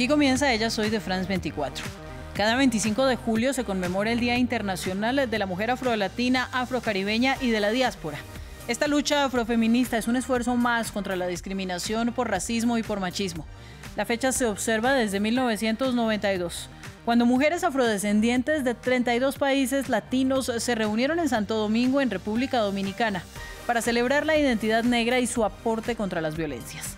Aquí comienza Ella Soy de France 24. Cada 25 de julio se conmemora el Día Internacional de la Mujer Afrolatina, Afrocaribeña y de la Diáspora. Esta lucha afrofeminista es un esfuerzo más contra la discriminación por racismo y por machismo. La fecha se observa desde 1992, cuando mujeres afrodescendientes de 32 países latinos se reunieron en Santo Domingo, en República Dominicana, para celebrar la identidad negra y su aporte contra las violencias.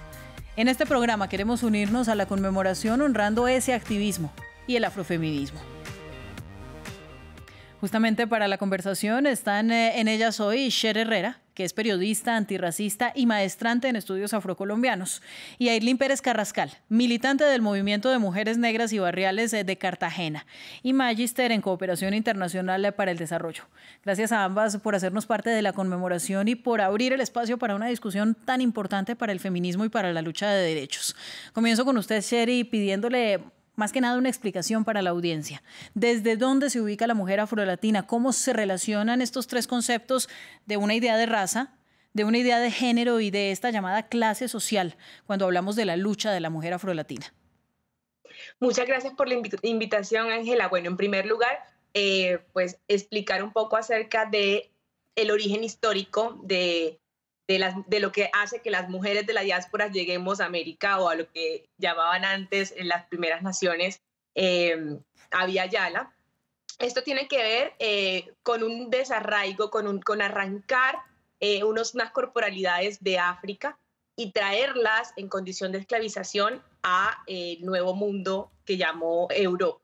En este programa queremos unirnos a la conmemoración honrando ese activismo y el afrofeminismo. Justamente para la conversación están eh, en ellas hoy Sher Herrera, que es periodista, antirracista y maestrante en estudios afrocolombianos, y Aileen Pérez Carrascal, militante del movimiento de mujeres negras y barriales eh, de Cartagena, y magíster en cooperación internacional para el desarrollo. Gracias a ambas por hacernos parte de la conmemoración y por abrir el espacio para una discusión tan importante para el feminismo y para la lucha de derechos. Comienzo con usted, Sherry, pidiéndole más que nada una explicación para la audiencia. ¿Desde dónde se ubica la mujer afrolatina? ¿Cómo se relacionan estos tres conceptos de una idea de raza, de una idea de género y de esta llamada clase social cuando hablamos de la lucha de la mujer afrolatina? Muchas gracias por la invitación, Ángela. Bueno, en primer lugar, eh, pues explicar un poco acerca de el origen histórico de de, lo que hace que las mujeres de la diáspora lleguemos a América o a lo que llamaban antes en las primeras naciones eh, a Yala. Esto tiene que ver eh, con un desarraigo, con, un, con arrancar eh, unos, unas corporalidades de África y traerlas en condición de esclavización a el nuevo mundo que llamó Europa.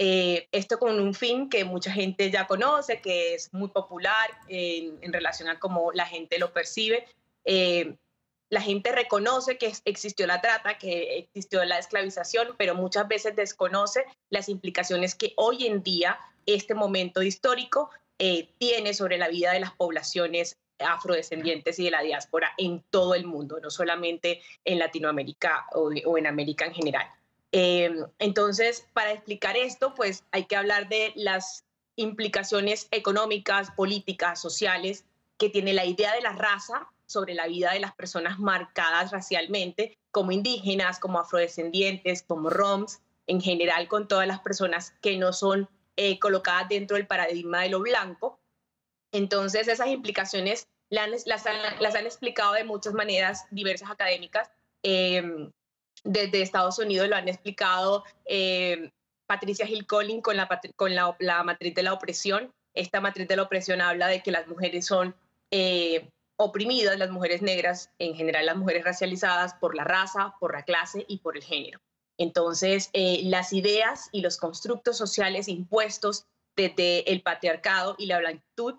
Eh, esto con un fin que mucha gente ya conoce, que es muy popular en, relación a cómo la gente lo percibe. Eh, la gente reconoce que existió la trata, que existió la esclavización, pero muchas veces desconoce las implicaciones que hoy en día este momento histórico eh, tiene sobre la vida de las poblaciones afrodescendientes y de la diáspora en todo el mundo, no solamente en Latinoamérica o en América en general. Em, entonces, para explicar esto, pues hay que hablar de las implicaciones económicas, políticas, sociales que tiene la idea de la raza sobre la vida de las personas marcadas racialmente, como indígenas, como afrodescendientes, como roms, en general con todas las personas que no son eh, colocadas dentro del paradigma de lo blanco. Entonces, esas implicaciones las, han, explicado de muchas maneras diversas académicas. Em, desde Estados Unidos lo han explicado eh, Patricia Hill Collins con, la, matriz de la opresión. Esta matriz de la opresión habla de que las mujeres son eh, oprimidas, las mujeres negras, en general las mujeres racializadas, por la raza, por la clase y por el género. Entonces, eh, las ideas y los constructos sociales impuestos desde el patriarcado y la blanquitud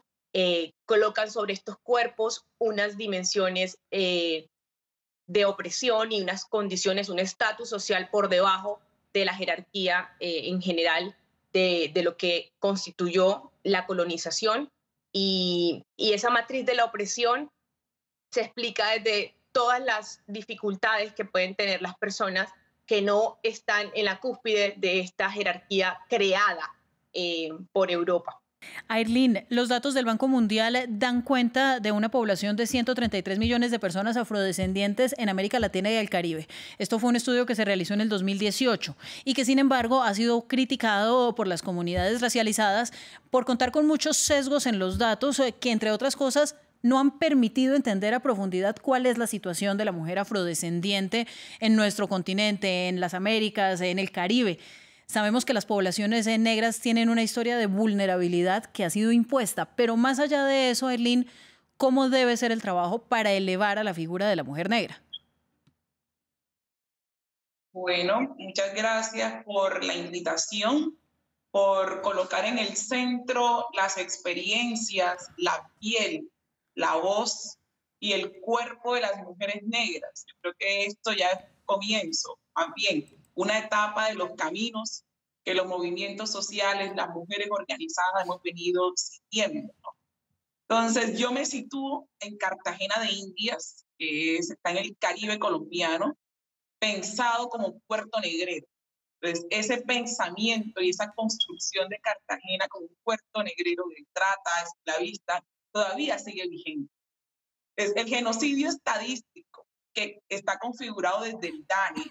colocan sobre estos cuerpos unas dimensiones de opresión y unas condiciones, un estatus social por debajo de la jerarquía eh, en general de, lo que constituyó la colonización. Y, esa matriz de la opresión se explica desde todas las dificultades que pueden tener las personas que no están en la cúspide de esta jerarquía creada eh, por Europa. Aileen, los datos del Banco Mundial dan cuenta de una población de 133 millones de personas afrodescendientes en América Latina y el Caribe. Esto fue un estudio que se realizó en el 2018 y que sin embargo ha sido criticado por las comunidades racializadas por contar con muchos sesgos en los datos eh, que entre otras cosas no han permitido entender a profundidad cuál es la situación de la mujer afrodescendiente en nuestro continente, en las Américas, en el Caribe. Sabemos que las poblaciones negras tienen una historia de vulnerabilidad que ha sido impuesta, pero más allá de eso, Erlín, ¿cómo debe ser el trabajo para elevar a la figura de la mujer negra? Bueno, muchas gracias por la invitación, por colocar en el centro las experiencias, la piel, la voz y el cuerpo de las mujeres negras. Yo creo que esto ya es comienzo, más una etapa de los caminos que los movimientos sociales, las mujeres organizadas hemos venido siguiendo. Entonces, yo me sitúo en Cartagena de Indias, que está en el Caribe colombiano, pensado como puerto negrero. Entonces, ese pensamiento y esa construcción de Cartagena como puerto negrero de trata, esclavista, todavía sigue vigente. Es el genocidio estadístico que está configurado desde el DANE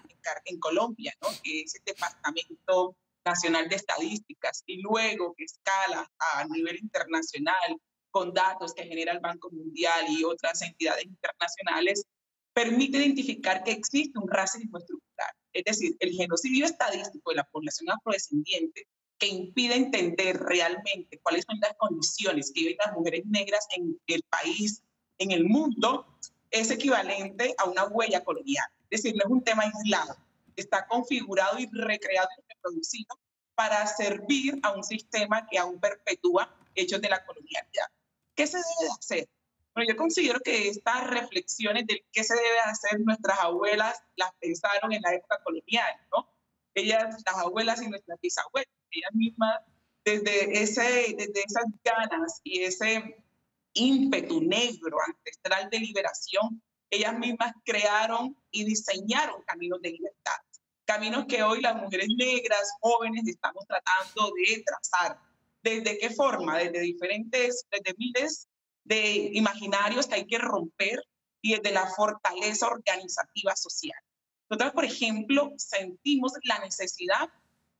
en, Colombia, ¿no? que es el Departamento Nacional de Estadísticas, y luego que escala a nivel internacional con datos que genera el Banco Mundial y otras entidades internacionales, permite identificar que existe un racismo estructural, es decir, el genocidio estadístico de la población afrodescendiente que impide entender realmente cuáles son las condiciones que viven las mujeres negras en el país, en el mundo, es equivalente a una huella colonial. Es decir, no es un tema aislado, está configurado y recreado y reproducido para servir a un sistema que aún perpetúa hechos de la colonialidad. ¿Qué se debe hacer? Bueno, yo considero que estas reflexiones de qué se debe hacer nuestras abuelas las pensaron en la época colonial, ¿no? Ellas, las abuelas y nuestras bisabuelas, ellas mismas, desde, ese, desde esas ganas y ese ímpetu negro, ancestral de liberación, ellas mismas crearon y diseñaron caminos de libertad. Caminos que hoy las mujeres negras, jóvenes, estamos tratando de trazar. ¿Desde qué forma? Desde diferentes, desde miles de imaginarios que hay que romper y desde la fortaleza organizativa social. Nosotros, por ejemplo, sentimos la necesidad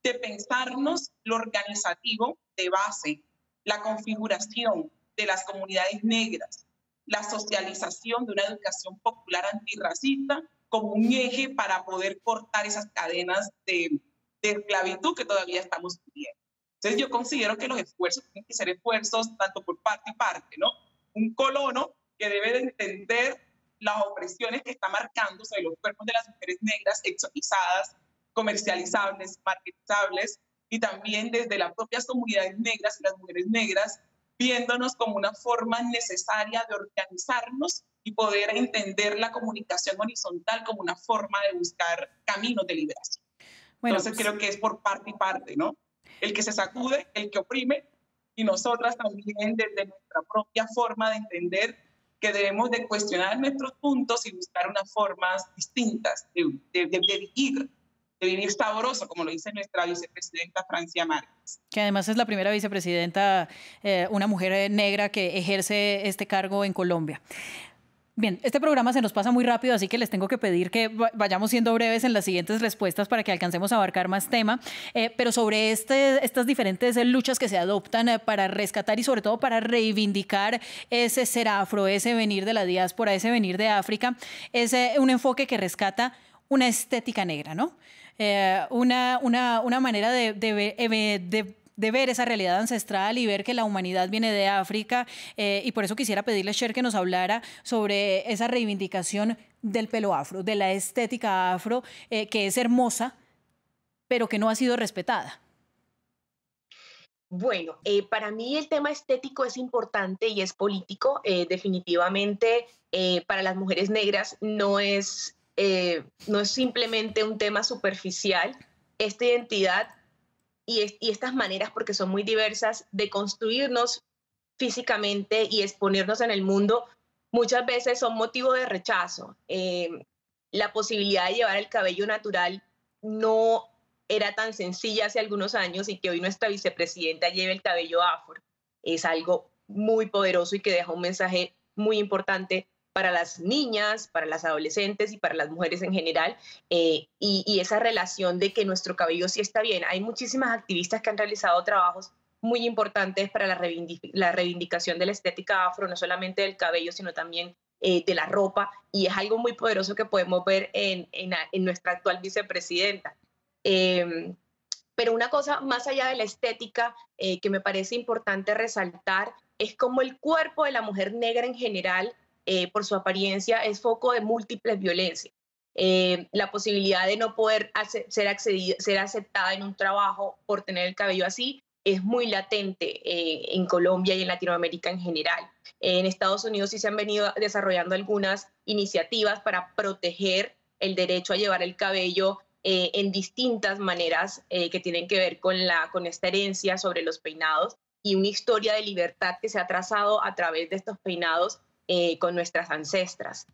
de pensarnos lo organizativo de base, la configuración de las comunidades negras, la socialización de una educación popular antirracista como un eje para poder cortar esas cadenas de, de esclavitud que todavía estamos viviendo. Entonces yo considero que los esfuerzos tienen que ser esfuerzos tanto por parte y parte, ¿no? Un colono que debe de entender las opresiones que está marcando sobre los cuerpos de las mujeres negras exotizadas, comercializables, marketizables, y también desde las propias comunidades negras y las mujeres negras, viéndonos como una forma necesaria de organizarnos y poder entender la comunicación horizontal como una forma de buscar caminos de liberación. Bueno, Entonces pues creo que es por parte y parte, ¿no? El que se sacude, el que oprime, y nosotras también desde nuestra propia forma de entender que debemos de cuestionar nuestros puntos y buscar unas formas distintas de, de, de, de vivir de vivir sabroso, como lo dice nuestra vicepresidenta Francia Márquez. Que además es la primera vicepresidenta, eh, una mujer eh, negra que ejerce este cargo en Colombia. Bien, este programa se nos pasa muy rápido, así que les tengo que pedir que vayamos siendo breves en las siguientes respuestas para que alcancemos a abarcar más tema. Eh, pero sobre este, estas diferentes luchas que se adoptan para rescatar y sobre todo para reivindicar ese ser afro, ese venir de la diáspora, ese venir de África, es un enfoque que rescata una estética negra, ¿no? Eh, una, una, una, manera de, eh, de, de, ver esa realidad ancestral y ver que la humanidad viene de África. Eh, y por eso quisiera pedirle Cher que nos hablara sobre esa reivindicación del pelo afro, de la estética afro, que es hermosa, pero que no ha sido respetada. Bueno, para mí el tema estético es importante y es político. definitivamente para las mujeres negras no es eh, no es simplemente un tema superficial, esta identidad y, estas maneras, porque son muy diversas, de construirnos físicamente y exponernos en el mundo, muchas veces son motivo de rechazo. Eh, la posibilidad de llevar el cabello natural no era tan sencilla hace algunos años y que hoy nuestra vicepresidenta lleve el cabello afro es algo muy poderoso y que deja un mensaje muy importante para las niñas, para las adolescentes y para las mujeres en general, eh, y, esa relación de que nuestro cabello sí está bien. Hay muchísimas activistas que han realizado trabajos muy importantes para la, reivindicación de la estética afro, no solamente del cabello, sino también eh, de la ropa, y es algo muy poderoso que podemos ver en, nuestra actual vicepresidenta. Em, pero una cosa más allá de la estética eh, que me parece importante resaltar es cómo el cuerpo de la mujer negra en general eh, por su apariencia, es foco de múltiples violencias. Eh, la posibilidad de no poder ser, ser aceptada en un trabajo por tener el cabello así es muy latente eh, en Colombia y en Latinoamérica en general. en Estados Unidos sí se han venido desarrollando algunas iniciativas para proteger el derecho a llevar el cabello en distintas maneras que tienen que ver con, la, con esta herencia sobre los peinados y una historia de libertad que se ha trazado a través de estos peinados eh, con nuestras ancestras.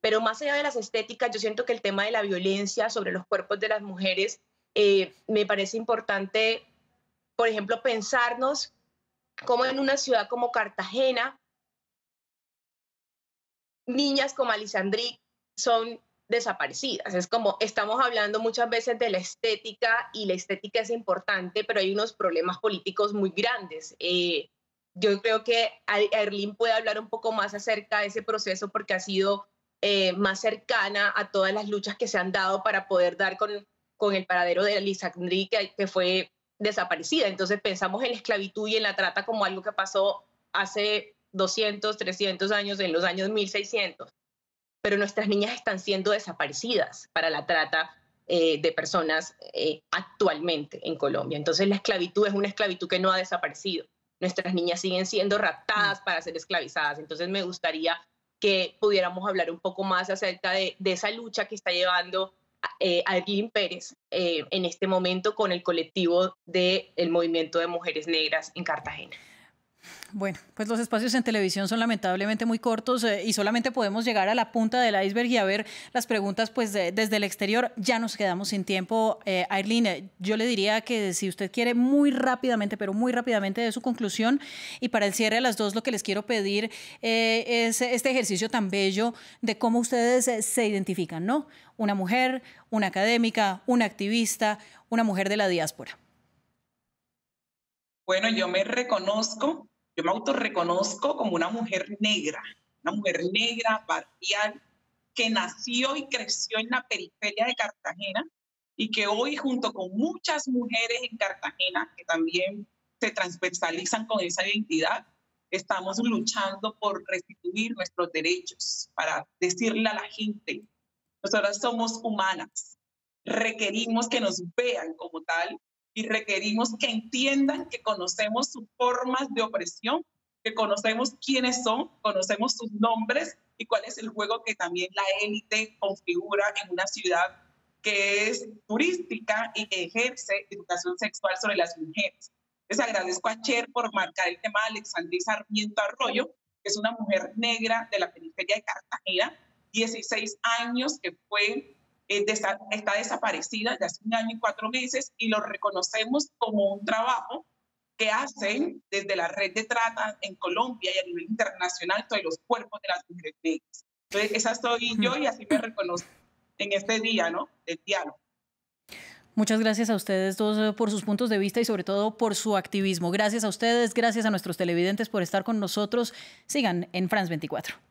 Pero más allá de las estéticas, yo siento que el tema de la violencia sobre los cuerpos de las mujeres eh, me parece importante, por ejemplo, pensarnos cómo en una ciudad como Cartagena, niñas como Alisandri son desaparecidas. Es como estamos hablando muchas veces de la estética y la estética es importante, pero hay unos problemas políticos muy grandes. Eh, yo creo que Erlín puede hablar un poco más acerca de ese proceso porque ha sido eh, más cercana a todas las luchas que se han dado para poder dar con, con el paradero de Lisandri, que, que fue desaparecida. Entonces pensamos en la esclavitud y en la trata como algo que pasó hace 200, 300 años, en los años 1600 pero nuestras niñas están siendo desaparecidas para la trata eh, de personas eh, actualmente en Colombia. Entonces la esclavitud es una esclavitud que no ha desaparecido. Nuestras niñas siguen siendo raptadas mm. para ser esclavizadas. Entonces me gustaría que pudiéramos hablar un poco más acerca de, esa lucha que está llevando eh, Pérez eh, en este momento con el colectivo del movimiento de mujeres negras en Cartagena. Bueno, pues los espacios en televisión son lamentablemente muy cortos eh, y solamente podemos llegar a la punta del iceberg y a ver las preguntas pues desde el exterior. Ya nos quedamos sin tiempo. Eh, eh, yo le diría que si usted quiere muy rápidamente, pero muy rápidamente de su conclusión y para el cierre a las dos lo que les quiero pedir eh, es este ejercicio tan bello de cómo ustedes se identifican, ¿no? Una mujer, una académica, una activista, una mujer de la diáspora. Bueno, yo me reconozco yo me autorreconozco como una mujer negra, una mujer negra, barrial, que nació y creció en la periferia de Cartagena y que hoy junto con muchas mujeres en Cartagena que también se transversalizan con esa identidad, estamos luchando por restituir nuestros derechos, para decirle a la gente, nosotras somos humanas, requerimos que nos vean como tal y requerimos que entiendan que conocemos sus formas de opresión, que conocemos quiénes son, conocemos sus nombres y cuál es el juego que también la élite configura en una ciudad que es turística y que ejerce educación sexual sobre las mujeres. Les agradezco a Cher por marcar el tema de Alexandria Sarmiento Arroyo, que es una mujer negra de la periferia de Cartagena, 16 años que fue eh, está, desaparecida desde hace un año y cuatro meses y lo reconocemos como un trabajo que hacen desde la red de trata en Colombia y a nivel internacional todos los cuerpos de las mujeres negras. Entonces, esa soy yo y así me reconozco en este día, ¿no? Del diálogo. Muchas gracias a ustedes dos eh, por sus puntos de vista y sobre todo por su activismo. Gracias a ustedes, gracias a nuestros televidentes por estar con nosotros. Sigan en France 24.